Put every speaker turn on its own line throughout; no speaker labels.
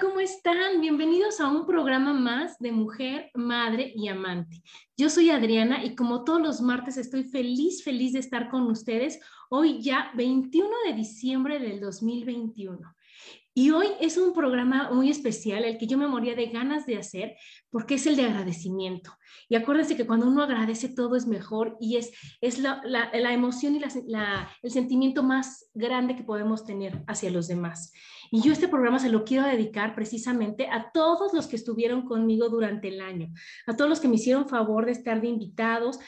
¿Cómo están? Bienvenidos a un programa más de Mujer, Madre y Amante. Yo soy Adriana y como todos los martes estoy feliz, feliz de estar con ustedes hoy ya 21 de diciembre del 2021. Y hoy es un programa muy especial, el que yo me moría de ganas de hacer, porque es el de agradecimiento. Y acuérdense que cuando uno agradece todo es mejor y es, es la, la, emoción y la, el sentimiento más grande que podemos tener hacia los demás. Y yo este programa se lo quiero dedicar precisamente a todos los que estuvieron conmigo durante el año, a todos los que me hicieron favor de estar de invitados,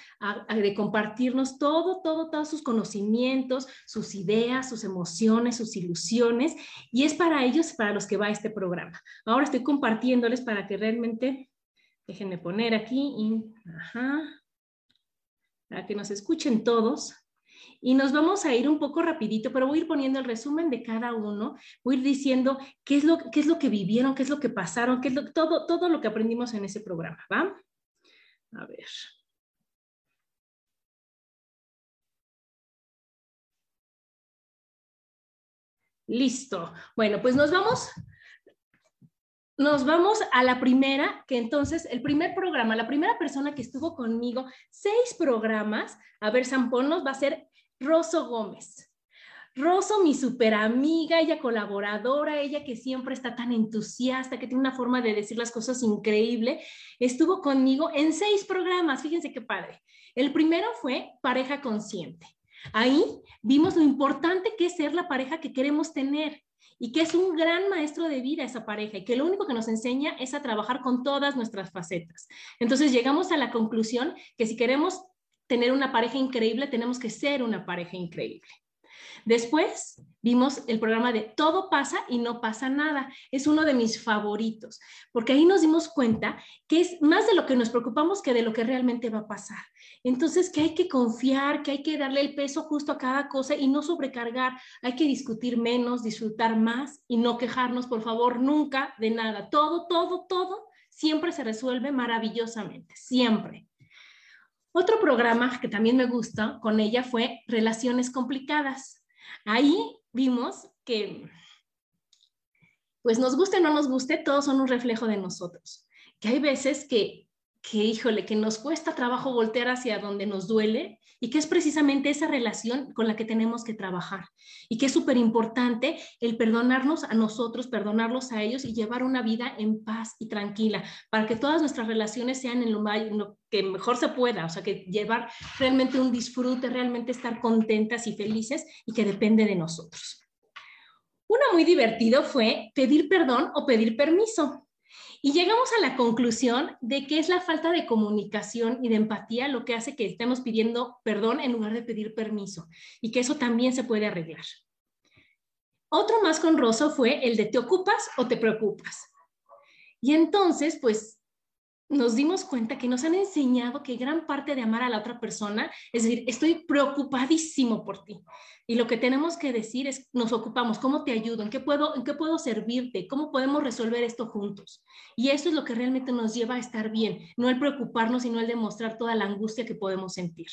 de compartirnos todo, todo, todos sus conocimientos, sus ideas, sus emociones, sus ilusiones. Y es para ellos, para los que va este programa. Ahora estoy compartiéndoles para que realmente, déjenme poner aquí, para que nos escuchen todos y nos vamos a ir un poco rapidito, pero voy a ir poniendo el resumen de cada uno, voy a ir diciendo qué es lo, qué es lo que vivieron, qué es lo que pasaron, qué es lo, todo, todo lo que aprendimos en ese programa, ¿va? A ver. Listo. Bueno, pues nos vamos nos vamos a la primera, que entonces el primer programa, la primera persona que estuvo conmigo, seis programas, a ver, Sampón nos va a ser Rosso Gómez. Rosso, mi super amiga, ella colaboradora, ella que siempre está tan entusiasta, que tiene una forma de decir las cosas increíble, estuvo conmigo en seis programas, fíjense qué padre. El primero fue Pareja Consciente. Ahí vimos lo importante que es ser la pareja que queremos tener y que es un gran maestro de vida esa pareja y que lo único que nos enseña es a trabajar con todas nuestras facetas. Entonces llegamos a la conclusión que si queremos tener una pareja increíble, tenemos que ser una pareja increíble. Después vimos el programa de Todo pasa y no pasa nada. Es uno de mis favoritos, porque ahí nos dimos cuenta que es más de lo que nos preocupamos que de lo que realmente va a pasar. Entonces, que hay que confiar, que hay que darle el peso justo a cada cosa y no sobrecargar. Hay que discutir menos, disfrutar más y no quejarnos, por favor, nunca de nada. Todo, todo, todo siempre se resuelve maravillosamente, siempre. Otro programa que también me gusta con ella fue Relaciones Complicadas. Ahí vimos que, pues nos guste o no nos guste, todos son un reflejo de nosotros. Que hay veces que que, híjole, que nos cuesta trabajo voltear hacia donde nos duele y que es precisamente esa relación con la que tenemos que trabajar y que es súper importante el perdonarnos a nosotros, perdonarlos a ellos y llevar una vida en paz y tranquila para que todas nuestras relaciones sean en lo, lo que mejor se pueda, o sea, que llevar realmente un disfrute, realmente estar contentas y felices y que depende de nosotros. Uno muy divertido fue pedir perdón o pedir permiso. Y llegamos a la conclusión de que es la falta de comunicación y de empatía lo que hace que estemos pidiendo perdón en lugar de pedir permiso y que eso también se puede arreglar. Otro más conroso fue el de te ocupas o te preocupas. Y entonces, pues nos dimos cuenta que nos han enseñado que gran parte de amar a la otra persona es decir, estoy preocupadísimo por ti. Y lo que tenemos que decir es, nos ocupamos, ¿cómo te ayudo? ¿En qué puedo, en qué puedo servirte? ¿Cómo podemos resolver esto juntos? Y eso es lo que realmente nos lleva a estar bien, no el preocuparnos, sino el demostrar toda la angustia que podemos sentir.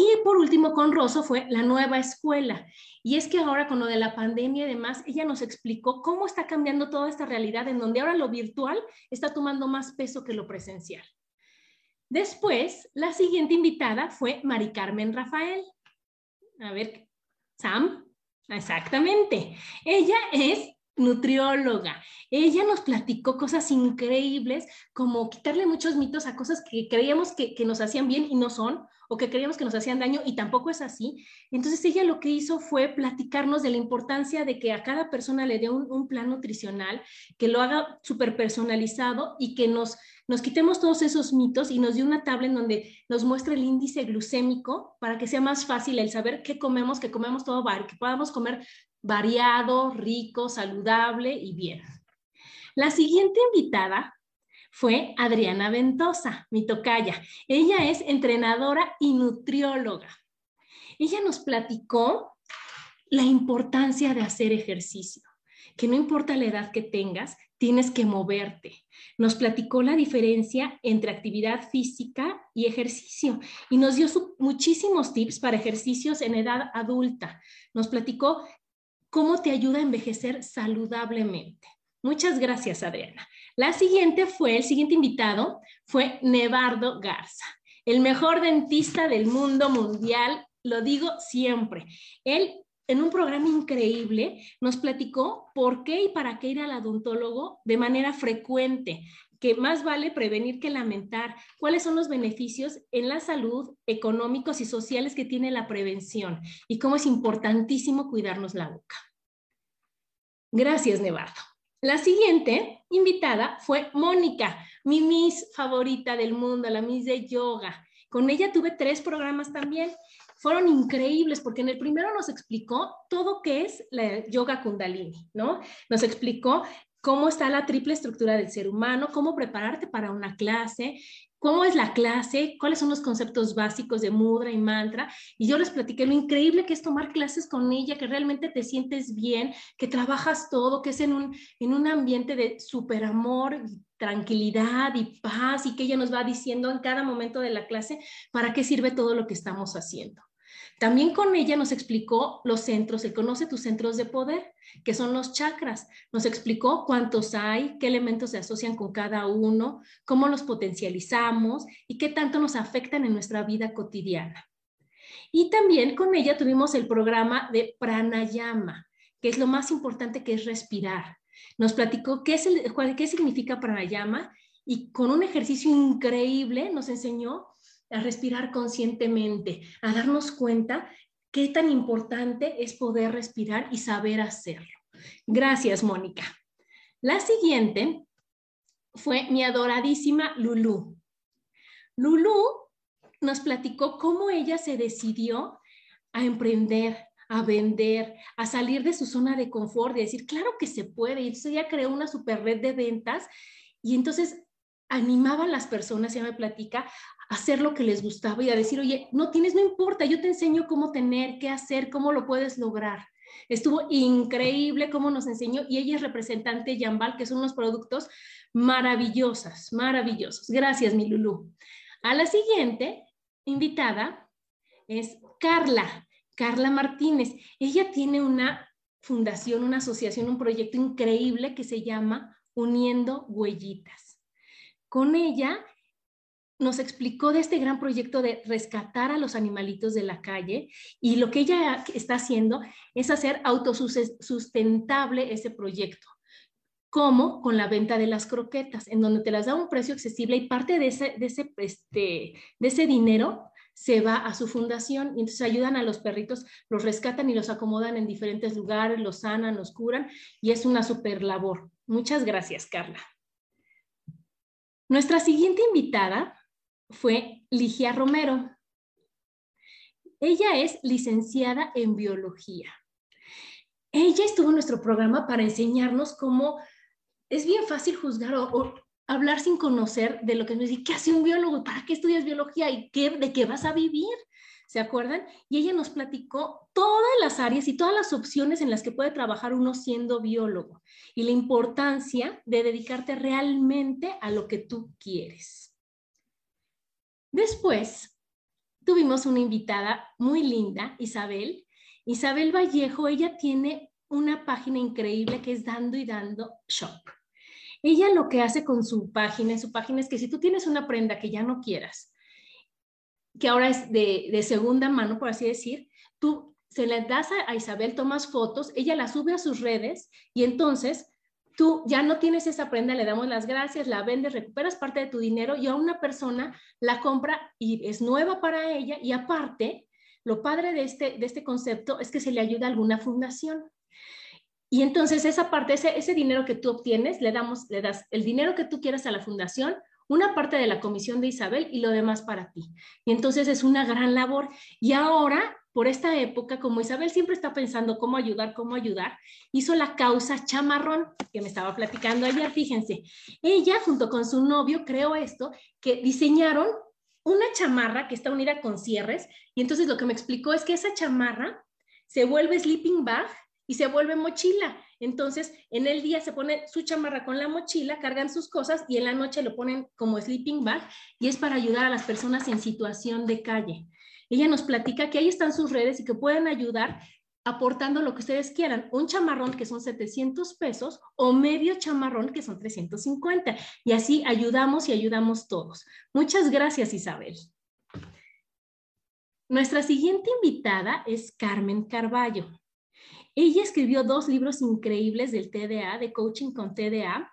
Y por último, con Rosso fue la nueva escuela. Y es que ahora con lo de la pandemia y demás, ella nos explicó cómo está cambiando toda esta realidad en donde ahora lo virtual está tomando más peso que lo presencial. Después, la siguiente invitada fue Mari Carmen Rafael. A ver, Sam, exactamente. Ella es nutrióloga. Ella nos platicó cosas increíbles, como quitarle muchos mitos a cosas que creíamos que, nos hacían bien y no son, o que creíamos que nos hacían daño y tampoco es así. Entonces ella lo que hizo fue platicarnos de la importancia de que a cada persona le dé un, plan nutricional, que lo haga súper personalizado y que nos, nos quitemos todos esos mitos y nos dio una tabla en donde nos muestra el índice glucémico para que sea más fácil el saber qué comemos, que comemos todo, que podamos comer variado, rico, saludable y bien. La siguiente invitada fue Adriana Ventosa, mi tocaya. Ella es entrenadora y nutrióloga. Ella nos platicó la importancia de hacer ejercicio, que no importa la edad que tengas, tienes que moverte. Nos platicó la diferencia entre actividad física y ejercicio y nos dio muchísimos tips para ejercicios en edad adulta. Nos platicó cómo te ayuda a envejecer saludablemente. Muchas gracias, Adriana. La siguiente fue, el siguiente invitado fue Nevardo Garza, el mejor dentista del mundo mundial, lo digo siempre. Él en un programa increíble nos platicó por qué y para qué ir al odontólogo de manera frecuente, que más vale prevenir que lamentar, cuáles son los beneficios en la salud, económicos y sociales que tiene la prevención y cómo es importantísimo cuidarnos la boca. Gracias, Nevardo. La siguiente invitada fue Mónica, mi Miss favorita del mundo, la Miss de Yoga. Con ella tuve tres programas también. Fueron increíbles porque en el primero nos explicó todo qué es la yoga kundalini, ¿no? Nos explicó cómo está la triple estructura del ser humano, cómo prepararte para una clase, cómo es la clase, cuáles son los conceptos básicos de mudra y mantra. Y yo les platiqué lo increíble que es tomar clases con ella, que realmente te sientes bien, que trabajas todo, que es en un, en un ambiente de súper amor, tranquilidad y paz y que ella nos va diciendo en cada momento de la clase para qué sirve todo lo que estamos haciendo. También con ella nos explicó los centros, se conoce tus centros de poder, que son los chakras. Nos explicó cuántos hay, qué elementos se asocian con cada uno, cómo los potencializamos y qué tanto nos afectan en nuestra vida cotidiana. Y también con ella tuvimos el programa de pranayama, que es lo más importante que es respirar. Nos platicó qué, es qué significa pranayama y con un ejercicio increíble nos enseñó a respirar conscientemente, a darnos cuenta qué tan importante es poder respirar y saber hacerlo. Gracias, Mónica. La siguiente fue mi adoradísima Lulu. Lulu nos platicó cómo ella se decidió a emprender, a vender, a salir de su zona de confort, de decir, claro que se puede. Y entonces ella creó una super red de ventas y entonces animaba a las personas, ya me platica, hacer lo que les gustaba y a decir, oye, no tienes, no importa, yo te enseño cómo tener, qué hacer, cómo lo puedes lograr. Estuvo increíble cómo nos enseñó y ella es representante Yambal, que son unos productos maravillosos, maravillosos. Gracias, mi Lulu. A la siguiente invitada es Carla, Carla Martínez. Ella tiene una fundación, una asociación, un proyecto increíble que se llama Uniendo Huellitas. Con ella nos explicó de este gran proyecto de rescatar a los animalitos de la calle y lo que ella está haciendo es hacer autosustentable ese proyecto. como Con la venta de las croquetas, en donde te las da un precio accesible y parte de ese, de ese, este, de ese dinero se va a su fundación y entonces ayudan a los perritos, los rescatan y los acomodan en diferentes lugares, los sanan, los curan y es una super labor. Muchas gracias, Carla. Nuestra siguiente invitada fue Ligia Romero. Ella es licenciada en biología. Ella estuvo en nuestro programa para enseñarnos cómo es bien fácil juzgar o, hablar sin conocer de lo que nos dice, ¿qué hace un biólogo? ¿Para qué estudias biología? ¿Y de qué vas a vivir? ¿Se acuerdan? Y ella nos platicó todas las áreas y todas las opciones en las que puede trabajar uno siendo biólogo y la importancia de dedicarte realmente a lo que tú quieres. Después, tuvimos una invitada muy linda, Isabel. Isabel Vallejo, ella tiene una página increíble que es Dando y Dando Shop. Ella lo que hace con su página, su página es que si tú tienes una prenda que ya no quieras, que ahora es de, segunda mano, por así decir, tú se la das a, Isabel, tomas fotos, ella la sube a sus redes y entonces tú ya no tienes esa prenda, le damos las gracias, la vendes, recuperas parte de tu dinero y a una persona la compra y es nueva para ella y aparte, lo padre de este, de este concepto es que se le ayuda a alguna fundación. Y entonces esa parte, ese, ese dinero que tú obtienes, le damos, le das el dinero que tú quieras a la fundación, una parte de la comisión de Isabel y lo demás para ti. Y entonces es una gran labor. Y ahora, por esta época, como Isabel siempre está pensando cómo ayudar, cómo ayudar, hizo la causa chamarrón, que me estaba platicando ayer, fíjense. Ella, junto con su novio, creó esto, que diseñaron una chamarra que está unida con cierres. Y entonces lo que me explicó es que esa chamarra se vuelve sleeping bag y se vuelve mochila. Entonces, en el día se pone su chamarra con la mochila, cargan sus cosas y en la noche lo ponen como sleeping bag y es para ayudar a las personas en situación de calle. Ella nos platica que ahí están sus redes y que pueden ayudar aportando lo que ustedes quieran, un chamarrón que son 700 pesos o medio chamarrón que son 350. Y así ayudamos y ayudamos todos. Muchas gracias, Isabel. Nuestra siguiente invitada es Carmen Carballo. Ella escribió dos libros increíbles del TDA, de coaching con TDA.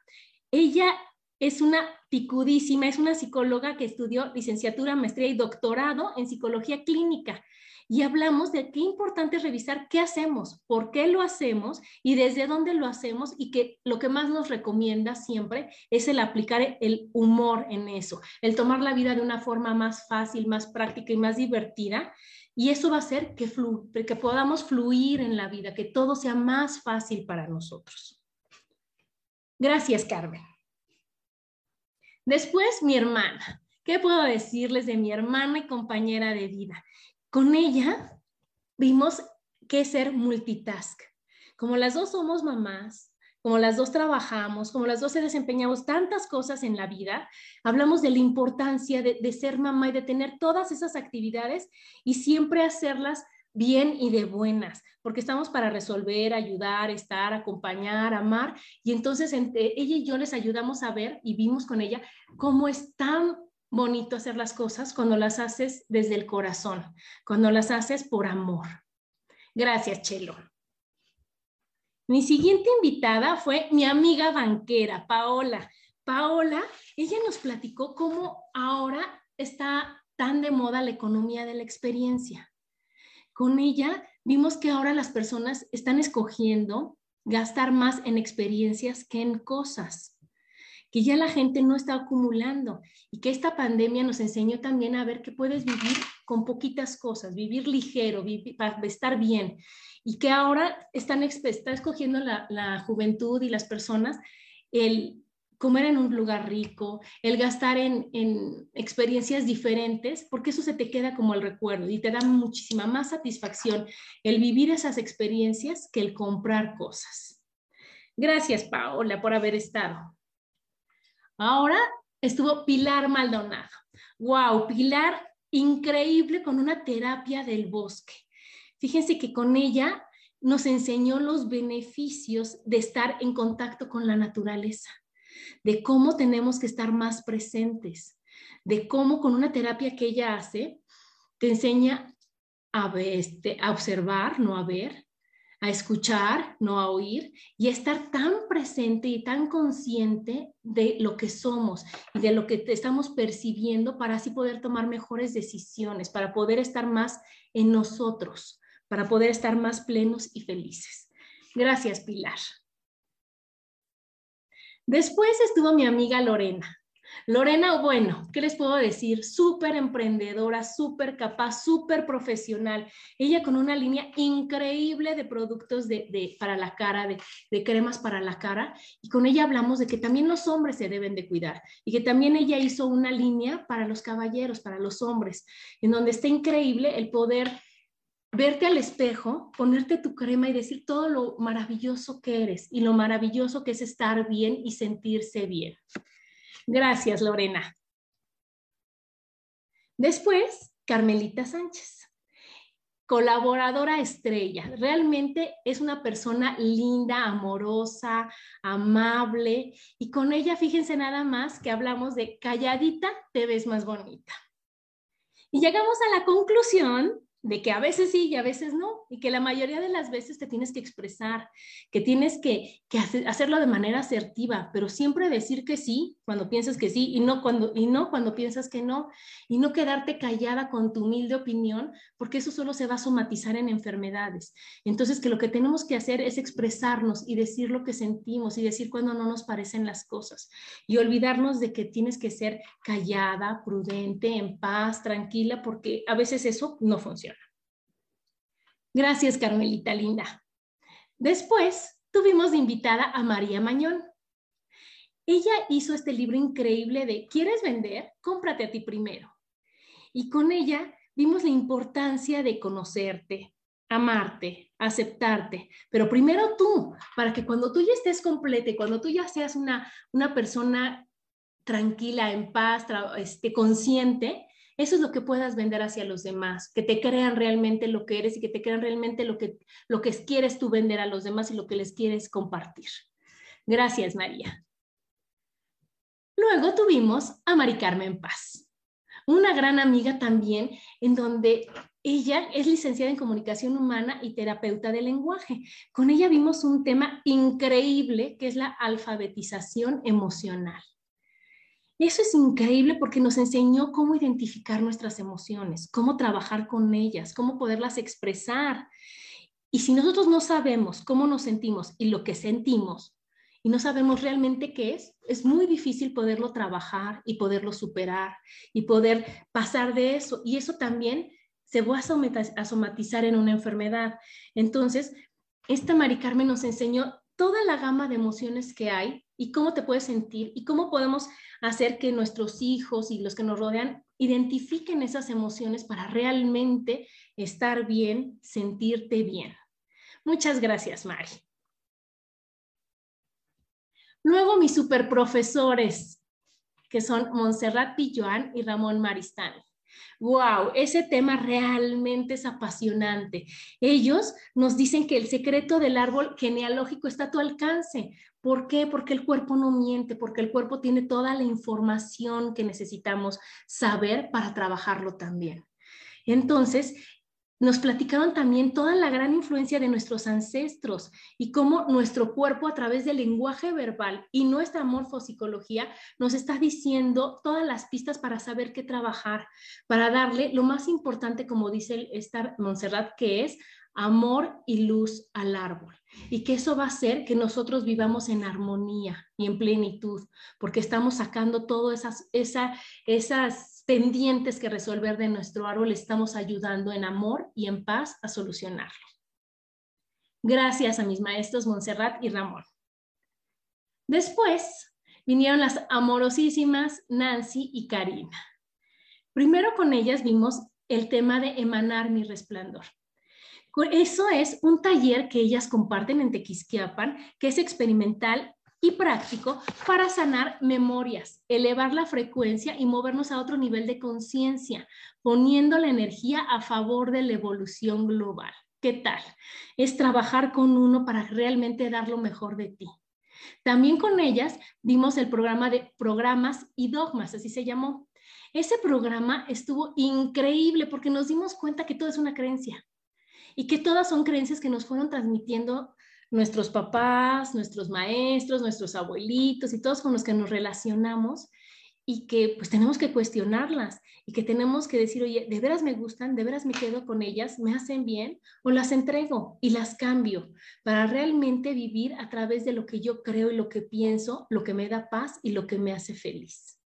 Ella es una picudísima, es una psicóloga que estudió licenciatura, maestría y doctorado en psicología clínica. Y hablamos de qué importante es revisar qué hacemos, por qué lo hacemos y desde dónde lo hacemos y que lo que más nos recomienda siempre es el aplicar el humor en eso, el tomar la vida de una forma más fácil, más práctica y más divertida y eso va a hacer que, que podamos fluir en la vida, que todo sea más fácil para nosotros. Gracias, Carmen. Después, mi hermana. ¿Qué puedo decirles de mi hermana y compañera de vida? Con ella vimos que ser multitask. Como las dos somos mamás, como las dos trabajamos, como las dos se desempeñamos tantas cosas en la vida, hablamos de la importancia de, ser mamá y de tener todas esas actividades y siempre hacerlas bien y de buenas, porque estamos para resolver, ayudar, estar, acompañar, amar. Y entonces ella y yo les ayudamos a ver y vimos con ella cómo es tan bonito hacer las cosas cuando las haces desde el corazón, cuando las haces por amor. Gracias, Chelo. Mi siguiente invitada fue mi amiga banquera, Paola. Paola, ella nos platicó cómo ahora está tan de moda la economía de la experiencia. Con ella vimos que ahora las personas están escogiendo gastar más en experiencias que en cosas, que ya la gente no está acumulando y que esta pandemia nos enseñó también a ver que puedes vivir con poquitas cosas, vivir ligero, para estar bien y que ahora están está escogiendo la, juventud y las personas el comer en un lugar rico, el gastar en, en, experiencias diferentes, porque eso se te queda como el recuerdo y te da muchísima más satisfacción el vivir esas experiencias que el comprar cosas. Gracias, Paola, por haber estado. Ahora estuvo Pilar Maldonado. Wow, Pilar, increíble con una terapia del bosque. Fíjense que con ella nos enseñó los beneficios de estar en contacto con la naturaleza, de cómo tenemos que estar más presentes, de cómo con una terapia que ella hace, te enseña a, este, a observar, no a ver, a escuchar, no a oír, y estar tan presente y tan consciente de lo que somos y de lo que estamos percibiendo para así poder tomar mejores decisiones, para poder estar más en nosotros para poder estar más plenos y felices. Gracias, Pilar. Después estuvo mi amiga Lorena. Lorena, bueno, ¿qué les puedo decir? Súper emprendedora, súper capaz, súper profesional. Ella con una línea increíble de productos de, para la cara, de, de, cremas para la cara. Y con ella hablamos de que también los hombres se deben de cuidar y que también ella hizo una línea para los caballeros, para los hombres, en donde está increíble el poder verte al espejo, ponerte tu crema y decir todo lo maravilloso que eres y lo maravilloso que es estar bien y sentirse bien. Gracias, Lorena. Después Carmelita Sánchez colaboradora estrella. Realmente es una persona linda, amorosa, amable y con ella fíjense nada más que hablamos de calladita te ves más bonita. Y llegamos a la conclusión de que a veces sí y a veces no, y que la mayoría de las veces te tienes que expresar, que tienes que, hacerlo de manera asertiva, pero siempre decir que sí cuando piensas que sí y no cuando, y no cuando piensas que no, y no quedarte callada con tu humilde opinión, porque eso solo se va a somatizar en enfermedades. Entonces, que lo que tenemos que hacer es expresarnos y decir lo que sentimos y decir cuando no nos parecen las cosas, y olvidarnos de que tienes que ser callada, prudente, en paz, tranquila, porque a veces eso no funciona. Gracias, Carmelita linda. Después tuvimos de invitada a María Mañón. Ella hizo este libro increíble de ¿Quieres vender? Cómprate a ti primero. Y con ella vimos la importancia de conocerte, amarte, aceptarte, pero primero tú, para que cuando tú ya estés completa y cuando tú ya seas una, una persona tranquila, en paz, este, consciente, eso es lo que puedas vender hacia los demás, que te crean realmente lo que eres y que te crean realmente lo que, lo que quieres tú vender a los demás y lo que les quieres compartir. Gracias, María. Luego tuvimos a Mari Carmen Paz, una gran amiga también, en donde ella es licenciada en comunicación humana y terapeuta de lenguaje. Con ella vimos un tema increíble que es la alfabetización emocional. Eso es increíble porque nos enseñó cómo identificar nuestras emociones, cómo trabajar con ellas, cómo poderlas expresar. Y si nosotros no sabemos cómo nos sentimos y lo que sentimos, y no sabemos realmente qué es, es muy difícil poderlo trabajar y poderlo superar y poder pasar de eso. Y eso también se va a somatizar en una enfermedad. Entonces, esta Mari Carmen nos enseñó toda la gama de emociones que hay y cómo te puedes sentir y cómo podemos hacer que nuestros hijos y los que nos rodean identifiquen esas emociones para realmente estar bien, sentirte bien. Muchas gracias, Mari. Luego mis superprofesores, que son Montserrat Pilloan y Ramón Maristán. Wow, ese tema realmente es apasionante. Ellos nos dicen que el secreto del árbol genealógico está a tu alcance. ¿Por qué? Porque el cuerpo no miente, porque el cuerpo tiene toda la información que necesitamos saber para trabajarlo también. Entonces, nos platicaron también toda la gran influencia de nuestros ancestros y cómo nuestro cuerpo a través del lenguaje verbal y nuestra morfopsicología nos está diciendo todas las pistas para saber qué trabajar, para darle lo más importante, como dice esta Montserrat, que es amor y luz al árbol. Y que eso va a hacer que nosotros vivamos en armonía y en plenitud, porque estamos sacando todas esas, esas pendientes que resolver de nuestro árbol, estamos ayudando en amor y en paz a solucionarlo. Gracias a mis maestros Montserrat y Ramón. Después vinieron las amorosísimas Nancy y Karina. Primero con ellas vimos el tema de emanar mi resplandor. Eso es un taller que ellas comparten en Tequisquiapan, que es experimental y práctico para sanar memorias, elevar la frecuencia y movernos a otro nivel de conciencia, poniendo la energía a favor de la evolución global. ¿Qué tal? Es trabajar con uno para realmente dar lo mejor de ti. También con ellas vimos el programa de programas y dogmas, así se llamó. Ese programa estuvo increíble porque nos dimos cuenta que todo es una creencia y que todas son creencias que nos fueron transmitiendo nuestros papás, nuestros maestros, nuestros abuelitos y todos con los que nos relacionamos y que pues tenemos que cuestionarlas y que tenemos que decir, oye, ¿de veras me gustan? ¿De veras me quedo con ellas? ¿Me hacen bien? ¿O las entrego y las cambio para realmente vivir a través de lo que yo creo y lo que pienso, lo que me da paz y lo que me hace feliz?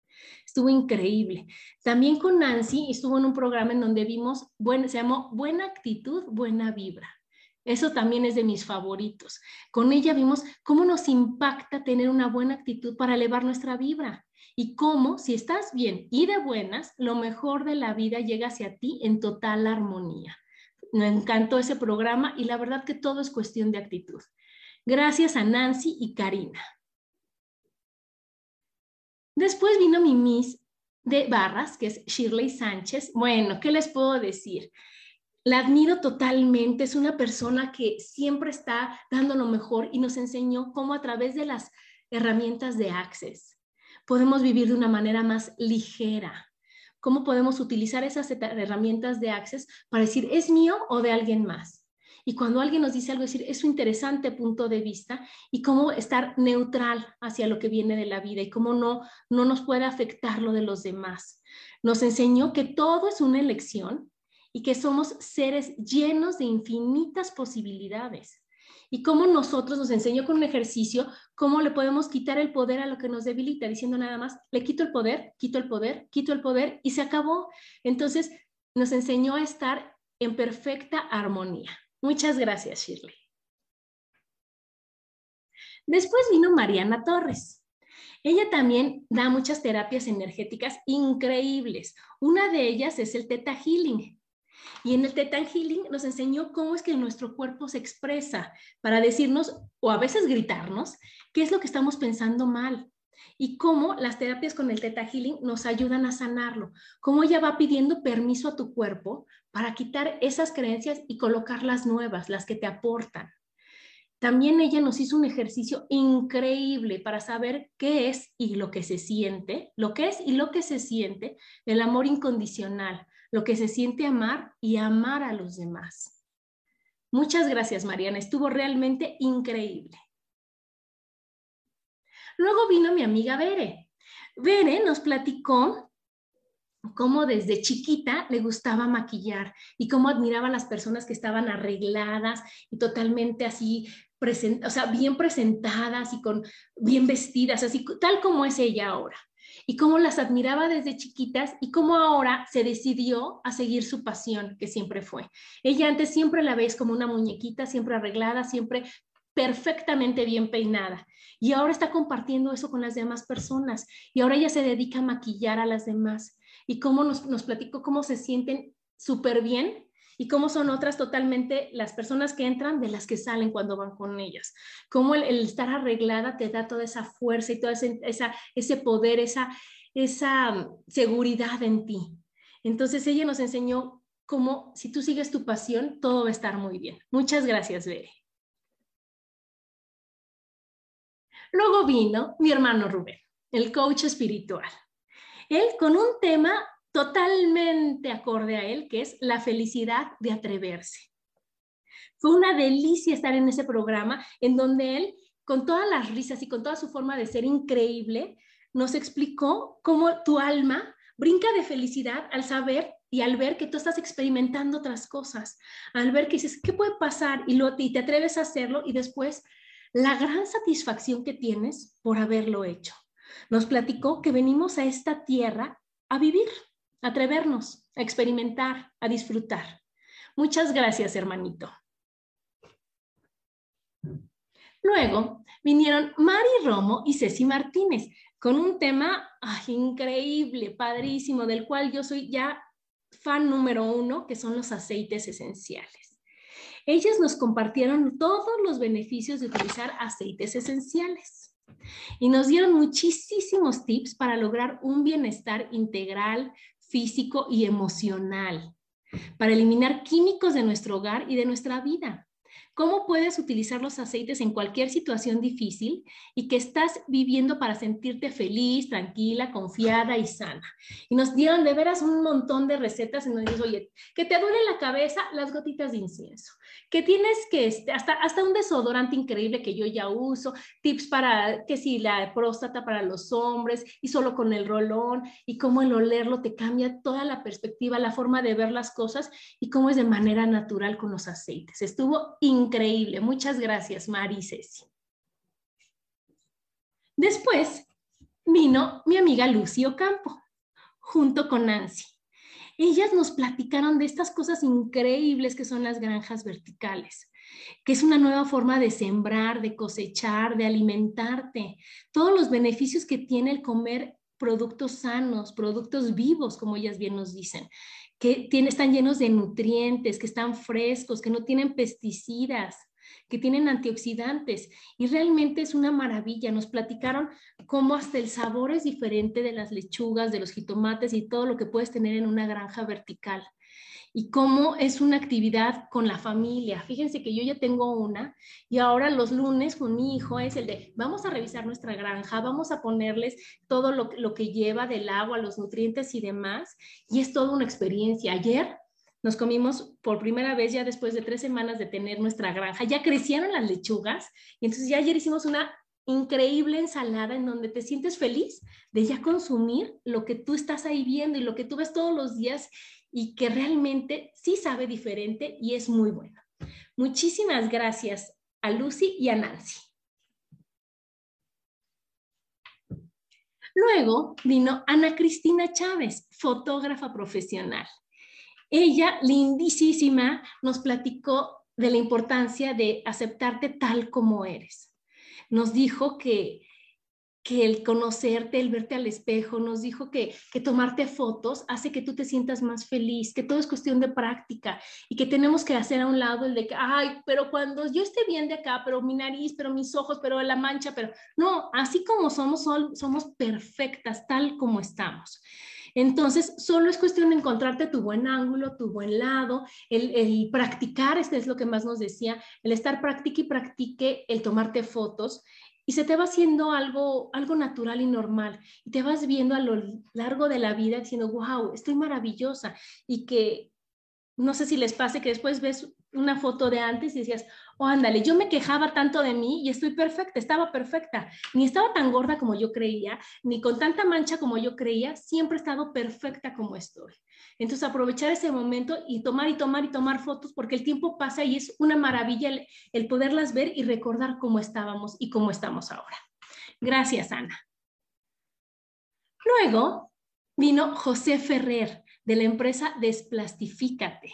Estuvo increíble. También con Nancy estuvo en un programa en donde vimos, bueno, se llamó Buena actitud, buena vibra. Eso también es de mis favoritos. Con ella vimos cómo nos impacta tener una buena actitud para elevar nuestra vibra y cómo, si estás bien y de buenas, lo mejor de la vida llega hacia ti en total armonía. Me encantó ese programa y la verdad que todo es cuestión de actitud. Gracias a Nancy y Karina. Después vino mi Miss de barras, que es Shirley Sánchez. Bueno, ¿qué les puedo decir? La admiro totalmente, es una persona que siempre está dando lo mejor y nos enseñó cómo a través de las herramientas de Access podemos vivir de una manera más ligera, cómo podemos utilizar esas herramientas de Access para decir, ¿es mío o de alguien más? Y cuando alguien nos dice algo, decir, es un interesante punto de vista y cómo estar neutral hacia lo que viene de la vida y cómo no, no nos puede afectar lo de los demás. Nos enseñó que todo es una elección y que somos seres llenos de infinitas posibilidades. Y cómo nosotros nos enseñó con un ejercicio cómo le podemos quitar el poder a lo que nos debilita, diciendo nada más, le quito el poder, quito el poder, quito el poder y se acabó. Entonces nos enseñó a estar en perfecta armonía. Muchas gracias, Shirley. Después vino Mariana Torres. Ella también da muchas terapias energéticas increíbles. Una de ellas es el Theta Healing. Y en el Theta Healing nos enseñó cómo es que nuestro cuerpo se expresa para decirnos o a veces gritarnos qué es lo que estamos pensando mal y cómo las terapias con el Theta Healing nos ayudan a sanarlo, cómo ella va pidiendo permiso a tu cuerpo para quitar esas creencias y colocar las nuevas, las que te aportan. También ella nos hizo un ejercicio increíble para saber qué es y lo que se siente, lo que es y lo que se siente el amor incondicional, lo que se siente amar y amar a los demás. Muchas gracias, Mariana. Estuvo realmente increíble. Luego vino mi amiga Bere. Bere nos platicó cómo desde chiquita le gustaba maquillar y cómo admiraba a las personas que estaban arregladas y totalmente así bien presentadas y con bien vestidas, así tal como es ella ahora. Y cómo las admiraba desde chiquitas y cómo ahora se decidió a seguir su pasión, que siempre fue. Ella antes siempre la veis como una muñequita, siempre arreglada, siempre perfectamente bien peinada. Y ahora está compartiendo eso con las demás personas. Y ahora ella se dedica a maquillar a las demás. Y cómo nos, nos platicó cómo se sienten súper bien y cómo son otras totalmente las personas que entran de las que salen cuando van con ellas. Cómo el, estar arreglada te da toda esa fuerza y todo ese, esa, ese poder, esa, esa mm, seguridad en ti. Entonces ella nos enseñó cómo si tú sigues tu pasión, todo va a estar muy bien. Muchas gracias, Bere. Luego vino mi hermano Rubén, el coach espiritual. Él con un tema totalmente acorde a él, que es la felicidad de atreverse. Fue una delicia estar en ese programa en donde él, con todas las risas y con toda su forma de ser increíble, nos explicó cómo tu alma brinca de felicidad al saber y al ver que tú estás experimentando otras cosas, al ver que dices, ¿qué puede pasar? Y, lo, y te atreves a hacerlo y después la gran satisfacción que tienes por haberlo hecho. Nos platicó que venimos a esta tierra a vivir, atrevernos, a experimentar, a disfrutar. Muchas gracias, hermanito. Luego vinieron Mari Romo y Ceci Martínez con un tema increíble, padrísimo, del cual yo soy ya fan número uno, que son los aceites esenciales. Ellas nos compartieron todos los beneficios de utilizar aceites esenciales y nos dieron muchísimos tips para lograr un bienestar integral, físico y emocional, para eliminar químicos de nuestro hogar y de nuestra vida. ¿Cómo puedes utilizar los aceites en cualquier situación difícil y que estás viviendo para sentirte feliz, tranquila, confiada y sana? Y nos dieron de veras un montón de recetas en donde dices, oye, que te duele la cabeza, las gotitas de incienso, que tienes que, este, hasta, hasta un desodorante increíble que yo ya uso, tips para que si la próstata para los hombres y solo con el rolón y cómo el olerlo te cambia toda la perspectiva, la forma de ver las cosas y cómo es de manera natural con los aceites. Estuvo increíble increíble. Muchas gracias, Mari y Ceci. Después vino mi amiga Lucy Ocampo, junto con Nancy. Ellas nos platicaron de estas cosas increíbles que son las granjas verticales, que es una nueva forma de sembrar, de cosechar, de alimentarte, todos los beneficios que tiene el comer productos sanos, productos vivos, como ellas bien nos dicen, que están llenos de nutrientes, que están frescos, que no tienen pesticidas, que tienen antioxidantes y realmente es una maravilla. Nos platicaron cómo hasta el sabor es diferente de las lechugas, de los jitomates y todo lo que puedes tener en una granja vertical y cómo es una actividad con la familia. Fíjense que yo ya tengo una y ahora los lunes con mi hijo es el de vamos a revisar nuestra granja, vamos a ponerles todo lo, lo que lleva del agua, los nutrientes y demás. Y es toda una experiencia. Ayer nos comimos por primera vez ya después de tres semanas de tener nuestra granja. Ya crecieron las lechugas y entonces ya ayer hicimos una increíble ensalada en donde te sientes feliz de ya consumir lo que tú estás ahí viendo y lo que tú ves todos los días y que realmente sí sabe diferente y es muy bueno. Muchísimas gracias a Lucy y a Nancy. Luego vino Ana Cristina Chávez, fotógrafa profesional. Ella, lindísima, nos platicó de la importancia de aceptarte tal como eres. Nos dijo que que el conocerte, el verte al espejo, nos dijo que, que tomarte fotos hace que tú te sientas más feliz, que todo es cuestión de práctica y que tenemos que hacer a un lado el de que, ay, pero cuando yo esté bien de acá, pero mi nariz, pero mis ojos, pero la mancha, pero no, así como somos, somos perfectas tal como estamos. Entonces, solo es cuestión de encontrarte tu buen ángulo, tu buen lado, el, el practicar, este es lo que más nos decía, el estar practique y practique el tomarte fotos y se te va haciendo algo, algo natural y normal. Y te vas viendo a lo largo de la vida diciendo, wow, estoy maravillosa. Y que no sé si les pase que después ves una foto de antes y decías, oh, ándale, yo me quejaba tanto de mí y estoy perfecta, estaba perfecta. Ni estaba tan gorda como yo creía, ni con tanta mancha como yo creía, siempre he estado perfecta como estoy. Entonces, aprovechar ese momento y tomar y tomar y tomar fotos porque el tiempo pasa y es una maravilla el, el poderlas ver y recordar cómo estábamos y cómo estamos ahora. Gracias, Ana. Luego vino José Ferrer de la empresa Desplastifícate.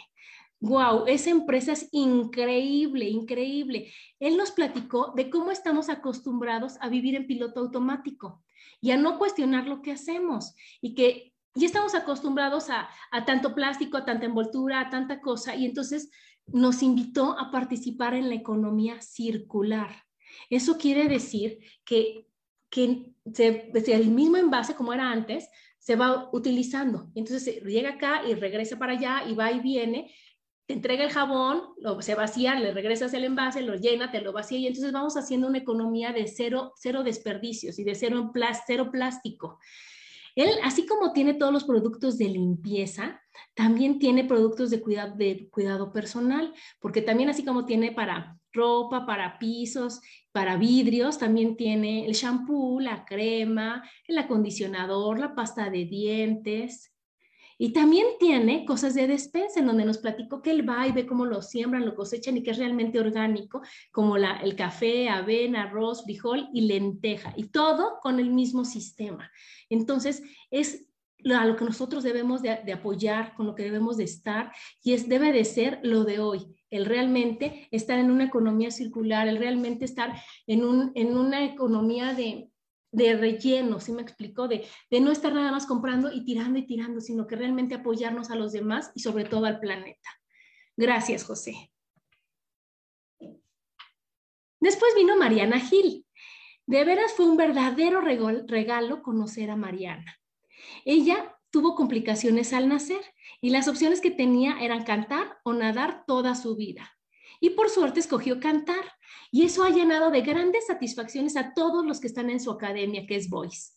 Wow, esa empresa es increíble, increíble. Él nos platicó de cómo estamos acostumbrados a vivir en piloto automático y a no cuestionar lo que hacemos y que ya estamos acostumbrados a, tanto plástico, a tanta envoltura, a tanta cosa, y entonces nos invitó a participar en la economía circular. Eso quiere decir que, que el mismo envase como era antes se va utilizando. Entonces llega acá y regresa para allá y va y viene, te entrega el jabón, lo, se vacía, le regresas el envase, lo llena, te lo vacía y entonces vamos haciendo una economía de cero, cero desperdicios y de cero, cero plástico. Él, así como tiene todos los productos de limpieza, también tiene productos de cuidado, de cuidado personal, porque también así como tiene para ropa, para pisos, para vidrios, también tiene el shampoo, la crema, el acondicionador, la pasta de dientes, y también tiene cosas de despensa en donde nos platicó que él va y ve cómo lo siembran, lo cosechan y que es realmente orgánico, como la, el café, avena, arroz, frijol y lenteja, y todo con el mismo sistema. Entonces, es a lo que nosotros debemos de, apoyar, con lo que debemos de estar, y es debe de ser lo de hoy, el realmente estar en una economía circular, el realmente estar en, un, en una economía de, de relleno, ¿sí me explicó? De, de no estar nada más comprando y tirando y tirando, sino que realmente apoyarnos a los demás y sobre todo al planeta. Gracias, José. Después vino Mariana Gil. De veras fue un verdadero regalo conocer a Mariana. Ella tuvo complicaciones al nacer y las opciones que tenía eran cantar o nadar toda su vida y por suerte escogió cantar. Y eso ha llenado de grandes satisfacciones a todos los que están en su academia, que es Voice.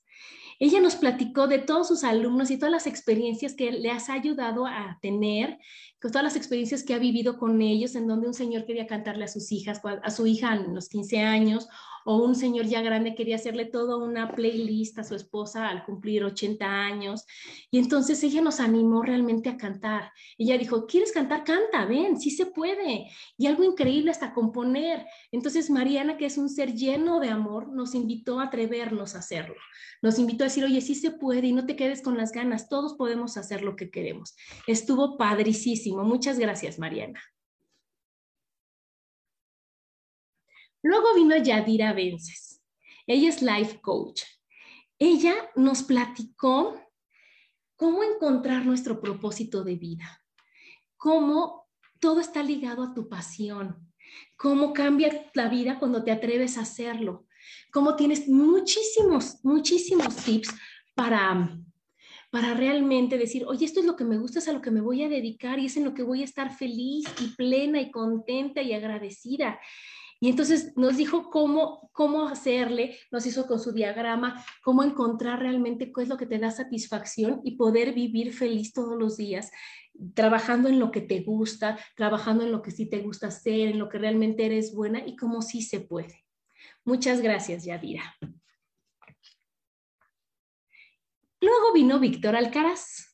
Ella nos platicó de todos sus alumnos y todas las experiencias que le has ayudado a tener, con todas las experiencias que ha vivido con ellos, en donde un señor quería cantarle a sus hijas, a su hija en los 15 años, o un señor ya grande quería hacerle toda una playlist a su esposa al cumplir 80 años. Y entonces ella nos animó realmente a cantar. Ella dijo, ¿quieres cantar? Canta, ven, sí se puede. Y algo increíble hasta componer. Entonces Mariana, que es un ser lleno de amor, nos invitó a atrevernos a hacerlo. Nos invitó a decir, oye, sí se puede y no te quedes con las ganas, todos podemos hacer lo que queremos. Estuvo padricísimo. Muchas gracias, Mariana. Luego vino Yadira Vences. Ella es life coach. Ella nos platicó cómo encontrar nuestro propósito de vida, cómo todo está ligado a tu pasión. cómo cambia la vida cuando te atreves a hacerlo, cómo tienes muchísimos, muchísimos tips para, para realmente decir, oye, esto es lo que me gusta, es a lo que me voy a dedicar y es en lo que voy a estar feliz y plena y contenta y agradecida. Y entonces nos dijo cómo, cómo hacerle, nos hizo con su diagrama, cómo encontrar realmente qué es lo que te da satisfacción y poder vivir feliz todos los días, trabajando en lo que te gusta, trabajando en lo que sí te gusta hacer, en lo que realmente eres buena y cómo sí se puede. Muchas gracias, Yadira. Luego vino Víctor Alcaraz.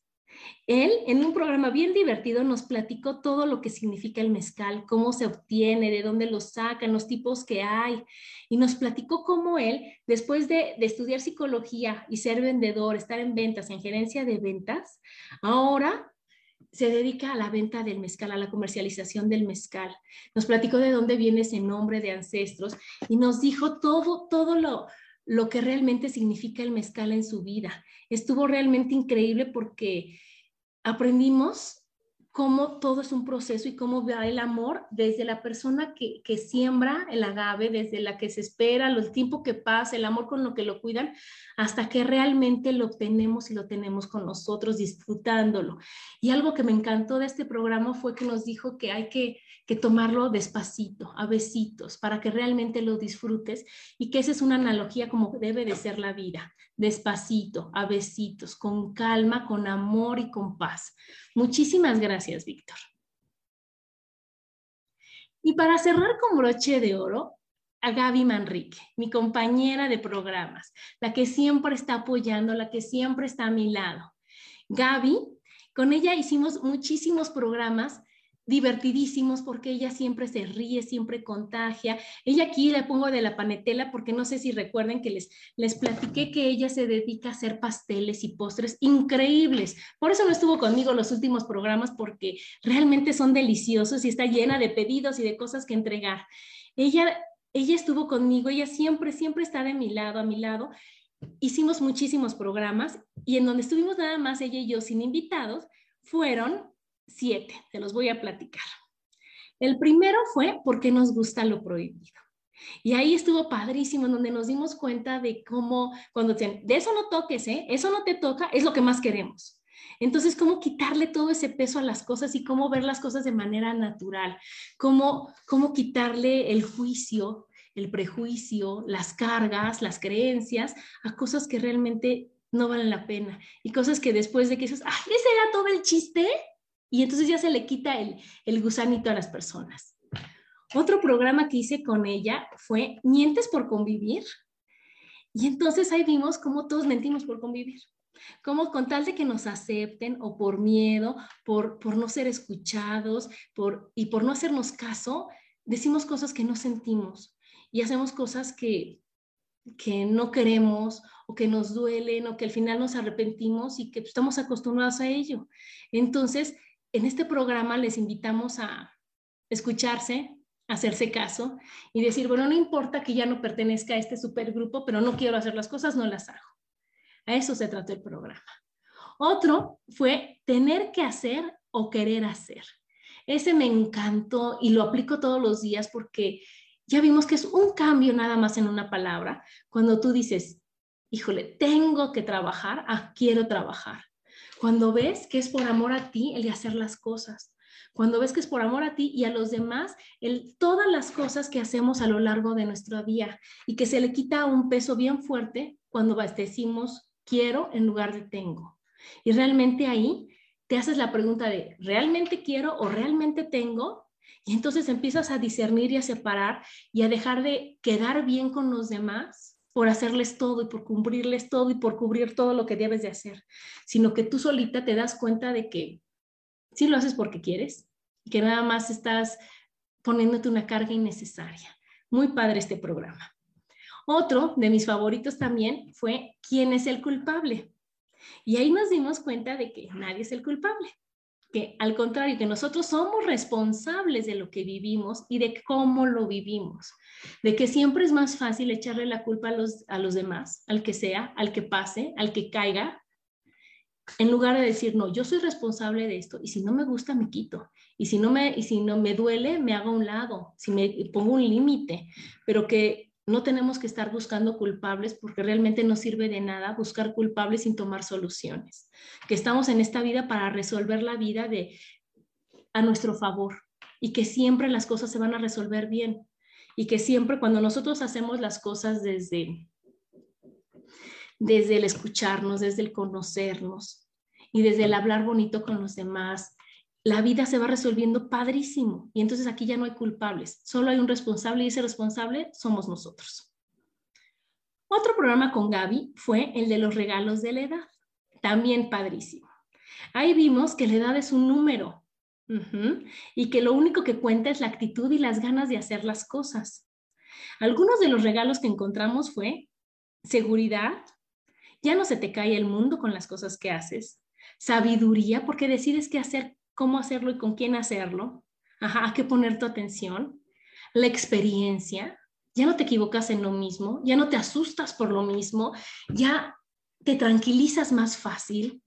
Él, en un programa bien divertido, nos platicó todo lo que significa el mezcal, cómo se obtiene, de dónde lo sacan, los tipos que hay. Y nos platicó cómo él, después de, estudiar psicología y ser vendedor, estar en ventas, en gerencia de ventas, ahora se dedica a la venta del mezcal, a la comercialización del mezcal. Nos platicó de dónde viene ese nombre de ancestros y nos dijo todo, todo lo, lo que realmente significa el mezcal en su vida. Estuvo realmente increíble porque aprendimos cómo todo es un proceso y cómo va el amor desde la persona que, siembra el agave, desde la que se espera, el tiempo que pasa, el amor con lo que lo cuidan, hasta que realmente lo obtenemos y lo tenemos con nosotros disfrutándolo. Y algo que me encantó de este programa fue que nos dijo que hay que que tomarlo despacito, a besitos, para que realmente lo disfrutes y que esa es una analogía como debe de ser la vida, despacito, a besitos, con calma, con amor y con paz. Muchísimas gracias, Víctor. Y para cerrar con broche de oro, a Gaby Manrique, mi compañera de programas, la que siempre está apoyando, la que siempre está a mi lado. Gaby, con ella hicimos muchísimos programas divertidísimos porque ella siempre se ríe, siempre contagia. Ella aquí le pongo de la panetela porque no sé si recuerden que les, les platiqué que ella se dedica a hacer pasteles y postres increíbles. Por eso no estuvo conmigo los últimos programas porque realmente son deliciosos y está llena de pedidos y de cosas que entregar. Ella, ella estuvo conmigo, ella siempre, siempre está de mi lado, a mi lado. Hicimos muchísimos programas y en donde estuvimos nada más ella y yo sin invitados fueron siete, te los voy a platicar. El primero fue porque nos gusta lo prohibido. Y ahí estuvo padrísimo, donde nos dimos cuenta de cómo, cuando de eso no toques, ¿eh? eso no te toca, es lo que más queremos. Entonces, cómo quitarle todo ese peso a las cosas y cómo ver las cosas de manera natural, cómo, cómo quitarle el juicio, el prejuicio, las cargas, las creencias a cosas que realmente no valen la pena y cosas que después de que dices, ¡ay, ese era todo el chiste! Y entonces ya se le quita el, el gusanito a las personas. Otro programa que hice con ella fue Mientes por convivir. Y entonces ahí vimos cómo todos mentimos por convivir. Como con tal de que nos acepten o por miedo, por, por no ser escuchados por, y por no hacernos caso, decimos cosas que no sentimos y hacemos cosas que, que no queremos o que nos duelen o que al final nos arrepentimos y que estamos acostumbrados a ello. Entonces, en este programa les invitamos a escucharse, hacerse caso y decir, bueno, no importa que ya no pertenezca a este supergrupo, pero no quiero hacer las cosas, no las hago. A eso se trató el programa. Otro fue tener que hacer o querer hacer. Ese me encantó y lo aplico todos los días porque ya vimos que es un cambio nada más en una palabra. Cuando tú dices, híjole, tengo que trabajar, ah, quiero trabajar. Cuando ves que es por amor a ti el de hacer las cosas. Cuando ves que es por amor a ti y a los demás, todas las cosas que hacemos a lo largo de nuestro día y que se le quita un peso bien fuerte cuando decimos quiero en lugar de tengo. Y realmente ahí te haces la pregunta de, ¿realmente quiero o realmente tengo? Y entonces empiezas a discernir y a separar y a dejar de quedar bien con los demás por hacerles todo y por cumplirles todo y por cubrir todo lo que debes de hacer, sino que tú solita te das cuenta de que sí lo haces porque quieres y que nada más estás poniéndote una carga innecesaria. Muy padre este programa. Otro de mis favoritos también fue ¿Quién es el culpable? Y ahí nos dimos cuenta de que nadie es el culpable que al contrario, que nosotros somos responsables de lo que vivimos y de cómo lo vivimos, de que siempre es más fácil echarle la culpa a los, a los demás, al que sea, al que pase, al que caiga, en lugar de decir, no, yo soy responsable de esto y si no me gusta, me quito. Y si no me, y si no me duele, me hago a un lado, si me pongo un límite, pero que no tenemos que estar buscando culpables porque realmente no sirve de nada buscar culpables sin tomar soluciones. Que estamos en esta vida para resolver la vida de a nuestro favor y que siempre las cosas se van a resolver bien y que siempre cuando nosotros hacemos las cosas desde desde el escucharnos, desde el conocernos y desde el hablar bonito con los demás, la vida se va resolviendo padrísimo. Y entonces aquí ya no hay culpables, solo hay un responsable y ese responsable somos nosotros. Otro programa con Gaby fue el de los regalos de la edad, también padrísimo. Ahí vimos que la edad es un número y que lo único que cuenta es la actitud y las ganas de hacer las cosas. Algunos de los regalos que encontramos fue seguridad, ya no se te cae el mundo con las cosas que haces. Sabiduría, porque decides qué hacer, cómo hacerlo y con quién hacerlo. Ajá, a qué poner tu atención. La experiencia, ya no te equivocas en lo mismo, ya no te asustas por lo mismo, ya te tranquilizas más fácil.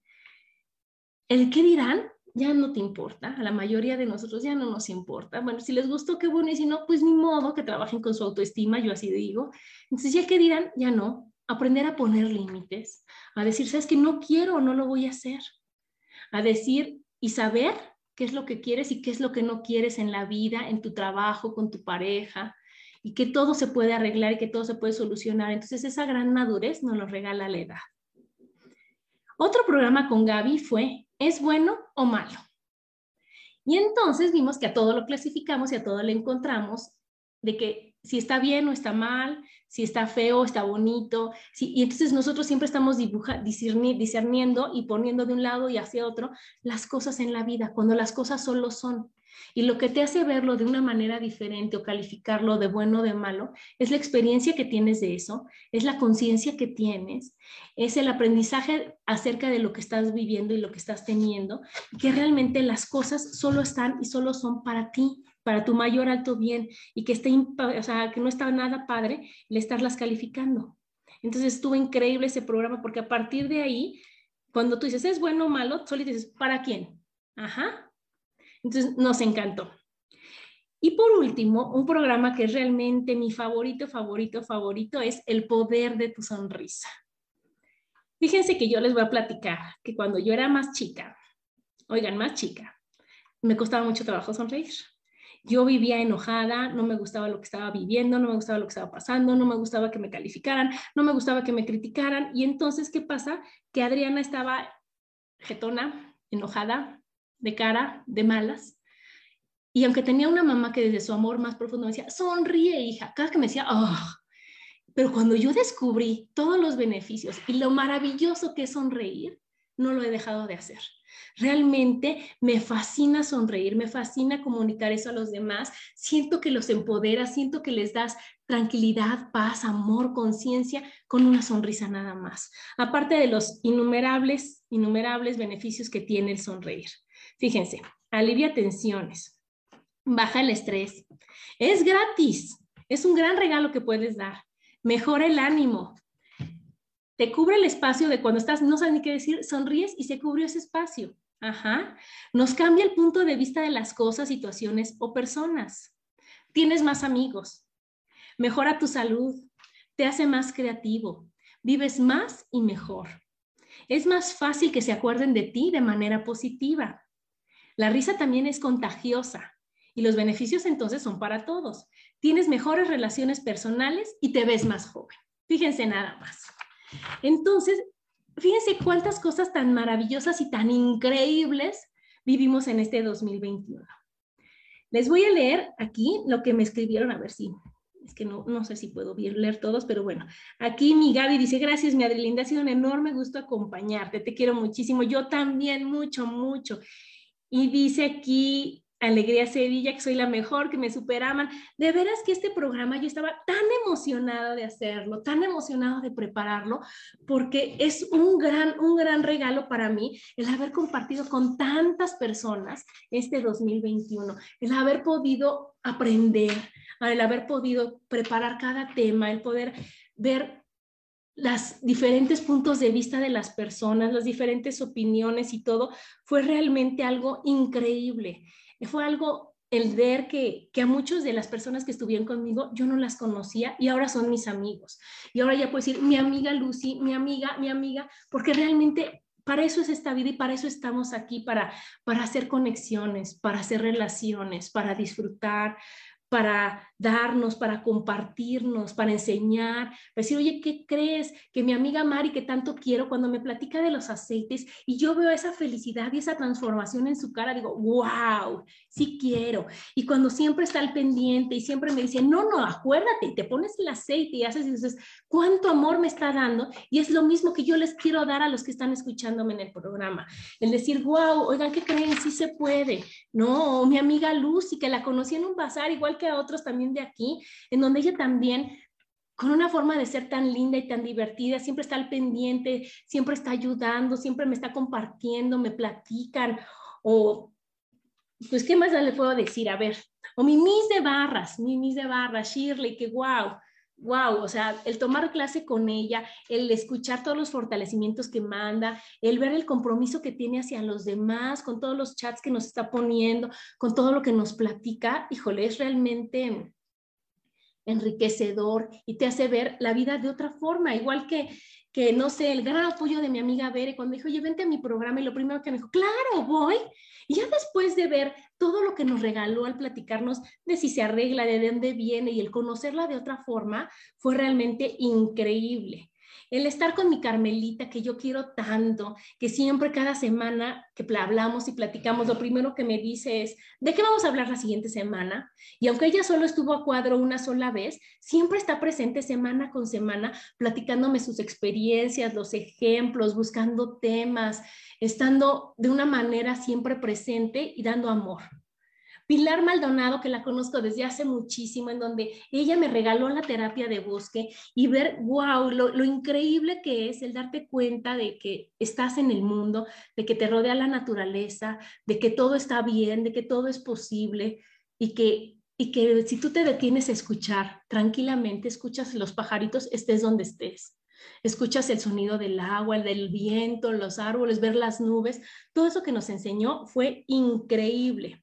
El qué dirán ya no te importa, a la mayoría de nosotros ya no nos importa. Bueno, si les gustó, qué bueno, y si no, pues ni modo que trabajen con su autoestima, yo así digo. Entonces, ya qué dirán, ya no aprender a poner límites, a decir, sabes que no quiero, no lo voy a hacer, a decir y saber qué es lo que quieres y qué es lo que no quieres en la vida, en tu trabajo, con tu pareja, y que todo se puede arreglar y que todo se puede solucionar. Entonces esa gran madurez nos lo regala la edad. Otro programa con Gaby fue, ¿es bueno o malo? Y entonces vimos que a todo lo clasificamos y a todo le encontramos de que si está bien o está mal, si está feo, está bonito, y entonces nosotros siempre estamos discerniendo y poniendo de un lado y hacia otro las cosas en la vida, cuando las cosas solo son. Y lo que te hace verlo de una manera diferente o calificarlo de bueno o de malo es la experiencia que tienes de eso, es la conciencia que tienes, es el aprendizaje acerca de lo que estás viviendo y lo que estás teniendo, que realmente las cosas solo están y solo son para ti para tu mayor alto bien y que, esté, o sea, que no está nada padre el estarlas calificando. Entonces estuvo increíble ese programa porque a partir de ahí, cuando tú dices es bueno o malo, solo dices, ¿para quién? Ajá. Entonces nos encantó. Y por último, un programa que es realmente mi favorito, favorito, favorito es El poder de tu sonrisa. Fíjense que yo les voy a platicar que cuando yo era más chica, oigan, más chica, me costaba mucho trabajo sonreír. Yo vivía enojada, no me gustaba lo que estaba viviendo, no me gustaba lo que estaba pasando, no me gustaba que me calificaran, no me gustaba que me criticaran. Y entonces, ¿qué pasa? Que Adriana estaba jetona, enojada, de cara, de malas. Y aunque tenía una mamá que desde su amor más profundo me decía, sonríe, hija, cada que me decía, oh, pero cuando yo descubrí todos los beneficios y lo maravilloso que es sonreír, no lo he dejado de hacer. Realmente me fascina sonreír, me fascina comunicar eso a los demás. Siento que los empoderas, siento que les das tranquilidad, paz, amor, conciencia con una sonrisa nada más. Aparte de los innumerables, innumerables beneficios que tiene el sonreír. Fíjense, alivia tensiones, baja el estrés, es gratis, es un gran regalo que puedes dar, mejora el ánimo, te cubre el espacio de cuando estás, no sabes ni qué decir, sonríes y se cubrió ese espacio. Ajá. Nos cambia el punto de vista de las cosas, situaciones o personas. Tienes más amigos. Mejora tu salud. Te hace más creativo. Vives más y mejor. Es más fácil que se acuerden de ti de manera positiva. La risa también es contagiosa y los beneficios entonces son para todos. Tienes mejores relaciones personales y te ves más joven. Fíjense nada más. Entonces, fíjense cuántas cosas tan maravillosas y tan increíbles vivimos en este 2021. Les voy a leer aquí lo que me escribieron, a ver si, es que no, no sé si puedo leer todos, pero bueno, aquí mi Gaby dice, gracias mi Adrilinda, ha sido un enorme gusto acompañarte, te quiero muchísimo, yo también mucho, mucho. Y dice aquí Alegría Sevilla, que soy la mejor, que me superaman. De veras que este programa yo estaba tan emocionada de hacerlo, tan emocionada de prepararlo, porque es un gran, un gran regalo para mí el haber compartido con tantas personas este 2021, el haber podido aprender, el haber podido preparar cada tema, el poder ver los diferentes puntos de vista de las personas, las diferentes opiniones y todo, fue realmente algo increíble. Fue algo el ver que, que a muchas de las personas que estuvieron conmigo yo no las conocía y ahora son mis amigos. Y ahora ya puedo decir mi amiga Lucy, mi amiga, mi amiga, porque realmente para eso es esta vida y para eso estamos aquí, para, para hacer conexiones, para hacer relaciones, para disfrutar, para darnos, para compartirnos, para enseñar, decir, oye, ¿qué crees? Que mi amiga Mari, que tanto quiero, cuando me platica de los aceites y yo veo esa felicidad y esa transformación en su cara, digo, wow, sí quiero. Y cuando siempre está al pendiente y siempre me dice, no, no, acuérdate, y te pones el aceite y haces y dices, ¿cuánto amor me está dando? Y es lo mismo que yo les quiero dar a los que están escuchándome en el programa. El decir, wow, oigan, ¿qué creen? Sí se puede. No, mi amiga Lucy, que la conocí en un bazar, igual que a otros también de aquí, en donde ella también con una forma de ser tan linda y tan divertida, siempre está al pendiente, siempre está ayudando, siempre me está compartiendo, me platican, o pues, ¿qué más le puedo decir? A ver, o mi Miss de Barras, mi Miss de Barras, Shirley, que wow, wow, o sea, el tomar clase con ella, el escuchar todos los fortalecimientos que manda, el ver el compromiso que tiene hacia los demás, con todos los chats que nos está poniendo, con todo lo que nos platica, híjole, es realmente enriquecedor y te hace ver la vida de otra forma, igual que que no sé, el gran apoyo de mi amiga Bere cuando dijo, oye, vente a mi programa y lo primero que me dijo, claro, voy. Y ya después de ver todo lo que nos regaló al platicarnos de si se arregla, de dónde viene y el conocerla de otra forma, fue realmente increíble el estar con mi Carmelita, que yo quiero tanto, que siempre cada semana que hablamos y platicamos, lo primero que me dice es, ¿de qué vamos a hablar la siguiente semana? Y aunque ella solo estuvo a cuadro una sola vez, siempre está presente semana con semana, platicándome sus experiencias, los ejemplos, buscando temas, estando de una manera siempre presente y dando amor. Pilar Maldonado, que la conozco desde hace muchísimo, en donde ella me regaló la terapia de bosque y ver, wow, lo, increíble que es el darte cuenta de que estás en el mundo, de que te rodea la naturaleza, de que todo está bien, de que todo es posible y que, y que si tú te detienes a escuchar tranquilamente, escuchas los pajaritos, estés donde estés escuchas el sonido del agua, el del viento, los árboles, ver las nubes, todo eso que nos enseñó fue increíble.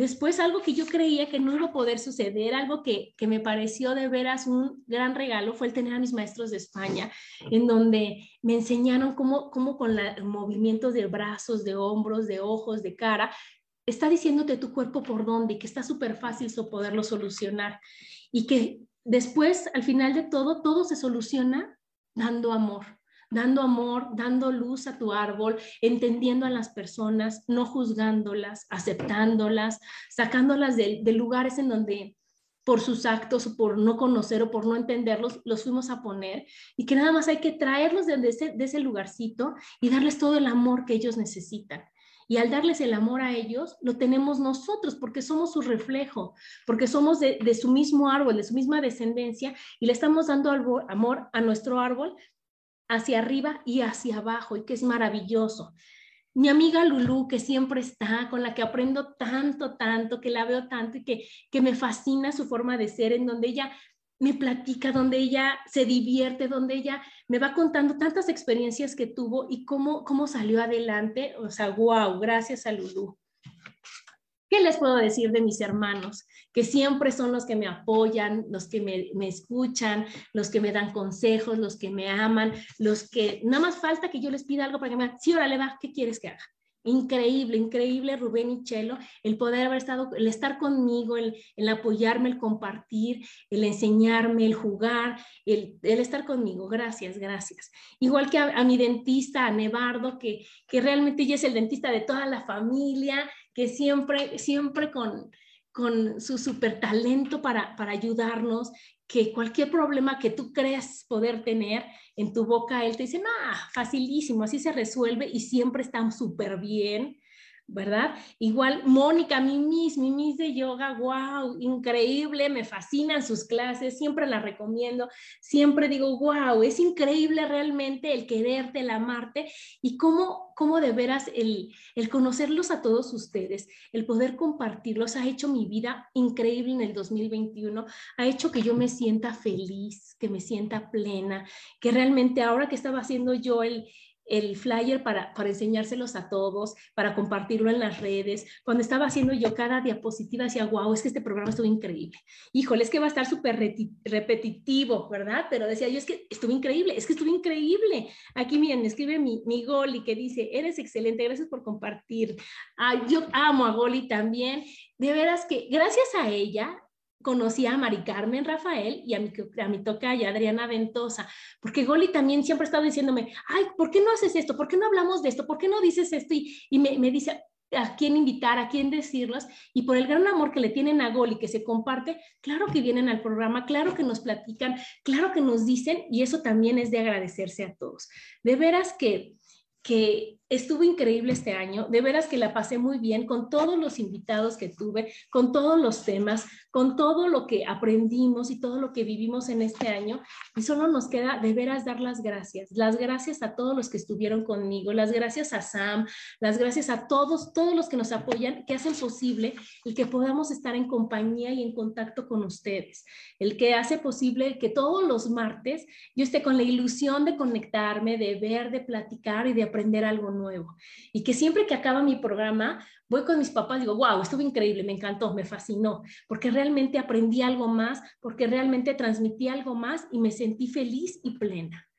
Después, algo que yo creía que no iba a poder suceder, algo que, me pareció de veras un gran regalo, fue el tener a mis maestros de España, en donde me enseñaron cómo, cómo con los movimientos de brazos, de hombros, de ojos, de cara, está diciéndote tu cuerpo por dónde y que está súper fácil poderlo solucionar. Y que después, al final de todo, todo se soluciona dando amor dando amor, dando luz a tu árbol, entendiendo a las personas, no juzgándolas, aceptándolas, sacándolas de, lugares en donde por sus actos por no conocer o por no entenderlos, los fuimos a poner y que nada más hay que traerlos de ese, de lugarcito y darles todo el amor que ellos necesitan. Y al darles el amor a ellos, lo tenemos nosotros porque somos su reflejo, porque somos de, de, su mismo árbol, de su misma descendencia, y le estamos dando amor a nuestro árbol hacia arriba y hacia abajo y que es maravilloso. Mi amiga Lulu, que siempre está, con la que aprendo tanto, tanto, que la veo tanto y que, que me fascina su forma de ser, en donde ella me platica, donde ella se divierte, donde ella me va contando tantas experiencias que tuvo y cómo, cómo salió adelante. O sea, wow, gracias a Lulu. ¿Qué les puedo decir de mis hermanos? Que siempre son los que me apoyan, los que me, escuchan, los que me dan consejos, los que me aman, los que nada más falta que yo les pida algo para que me digan, sí, órale, va, ¿qué quieres que haga? Increíble, increíble Rubén y Chelo, el poder haber estado, el estar conmigo, el, apoyarme, el compartir, el enseñarme, el jugar, el, estar conmigo. Gracias, gracias. Igual que a, mi dentista, a Nevardo, que, que realmente ella es el dentista de toda la familia, que siempre, siempre con, con su super talento para, para ayudarnos, que cualquier problema que tú creas poder tener en tu boca, él te dice, no, facilísimo, así se resuelve y siempre está súper bien. ¿Verdad? Igual Mónica, mi Miss, mi Miss de yoga, wow, increíble, me fascinan sus clases, siempre las recomiendo, siempre digo, wow, es increíble realmente el quererte, el amarte y cómo, cómo de veras el, el conocerlos a todos ustedes, el poder compartirlos ha hecho mi vida increíble en el 2021, ha hecho que yo me sienta feliz, que me sienta plena, que realmente ahora que estaba haciendo yo el el flyer para, para enseñárselos a todos, para compartirlo en las redes. Cuando estaba haciendo yo cada diapositiva, decía, wow, es que este programa estuvo increíble. Híjole, es que va a estar súper repetitivo, ¿verdad? Pero decía yo, es que estuvo increíble, es que estuvo increíble. Aquí, miren, escribe mi, mi Goli que dice, eres excelente, gracias por compartir. Ah, yo amo a Goli también. De veras que gracias a ella conocí a Mari Carmen Rafael y a mi, a mi y Adriana Ventosa, porque Goli también siempre ha estado diciéndome, ay, ¿por qué no haces esto? ¿Por qué no hablamos de esto? ¿Por qué no dices esto? Y, me, me, dice a quién invitar, a quién decirlas, y por el gran amor que le tienen a Goli, que se comparte, claro que vienen al programa, claro que nos platican, claro que nos dicen, y eso también es de agradecerse a todos. De veras que que estuvo increíble este año, de veras que la pasé muy bien con todos los invitados que tuve, con todos los temas, con todo lo que aprendimos y todo lo que vivimos en este año. Y solo nos queda de veras dar las gracias, las gracias a todos los que estuvieron conmigo, las gracias a Sam, las gracias a todos, todos los que nos apoyan, que hacen posible el que podamos estar en compañía y en contacto con ustedes, el que hace posible que todos los martes yo esté con la ilusión de conectarme, de ver, de platicar y de aprender algo nuevo. Y que siempre que acaba mi programa, voy con mis papás y digo, wow, estuvo increíble, me encantó, me fascinó, porque realmente aprendí algo más, porque realmente transmití algo más y me sentí feliz y plena.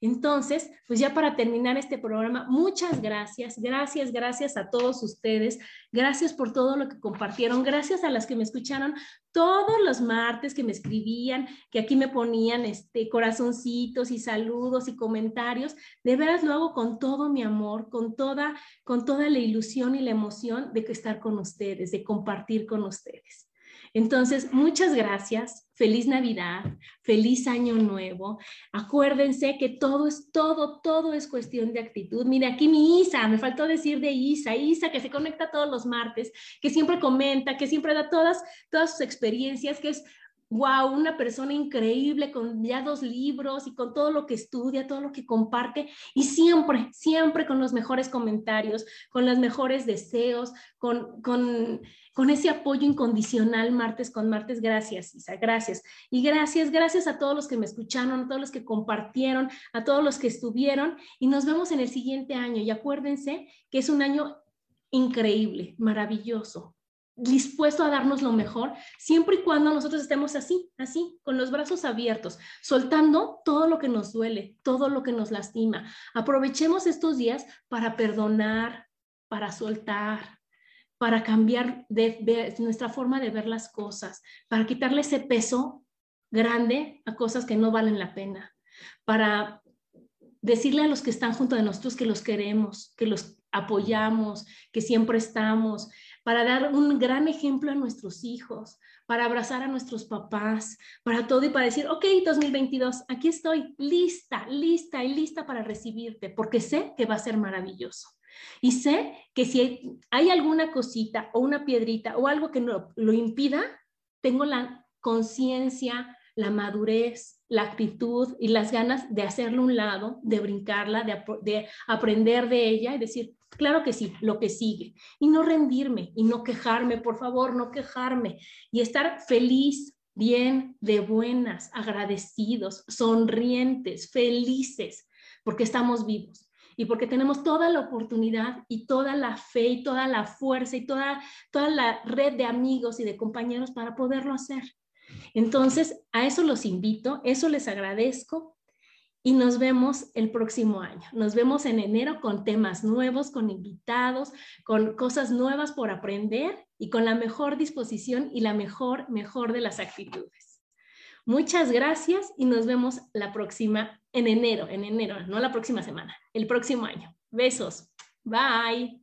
Entonces, pues ya para terminar este programa, muchas gracias, gracias, gracias a todos ustedes, gracias por todo lo que compartieron, gracias a las que me escucharon todos los martes que me escribían, que aquí me ponían este corazoncitos y saludos y comentarios, de veras lo hago con todo mi amor, con toda con toda la ilusión y la emoción de estar con ustedes, de compartir con ustedes. Entonces, muchas gracias, feliz Navidad, feliz Año Nuevo. Acuérdense que todo es, todo, todo es cuestión de actitud. Mire, aquí mi Isa, me faltó decir de Isa, Isa que se conecta todos los martes, que siempre comenta, que siempre da todas, todas sus experiencias, que es wow, una persona increíble con ya dos libros y con todo lo que estudia, todo lo que comparte y siempre, siempre con los mejores comentarios, con los mejores deseos, con, con, con ese apoyo incondicional martes con martes. Gracias, Isa, gracias. Y gracias, gracias a todos los que me escucharon, a todos los que compartieron, a todos los que estuvieron y nos vemos en el siguiente año. Y acuérdense que es un año increíble, maravilloso, dispuesto a darnos lo mejor, siempre y cuando nosotros estemos así, así, con los brazos abiertos, soltando todo lo que nos duele, todo lo que nos lastima. Aprovechemos estos días para perdonar, para soltar, para cambiar nuestra forma de ver las cosas, para quitarle ese peso grande a cosas que no valen la pena, para decirle a los que están junto de nosotros que los queremos, que los apoyamos, que siempre estamos, para dar un gran ejemplo a nuestros hijos, para abrazar a nuestros papás, para todo y para decir, ok, 2022, aquí estoy lista, lista y lista para recibirte, porque sé que va a ser maravilloso. Y sé que si hay alguna cosita o una piedrita o algo que no, lo impida, tengo la conciencia, la madurez, la actitud y las ganas de hacerlo un lado, de brincarla, de, de aprender de ella y decir, Claro que sí, lo que sigue. Y no rendirme y no quejarme, por favor, no quejarme. Y estar feliz, bien, de buenas, agradecidos, sonrientes, felices, porque estamos vivos y porque tenemos toda la oportunidad y toda la fe y toda la fuerza y toda, toda la red de amigos y de compañeros para poderlo hacer. Entonces, a eso los invito, eso les agradezco y nos vemos el próximo año. Nos vemos en enero con temas nuevos, con invitados, con cosas nuevas por aprender y con la mejor disposición y la mejor, mejor de las actitudes. Muchas gracias y nos vemos la próxima, en enero, en enero, no la próxima semana, el próximo año. Besos. Bye.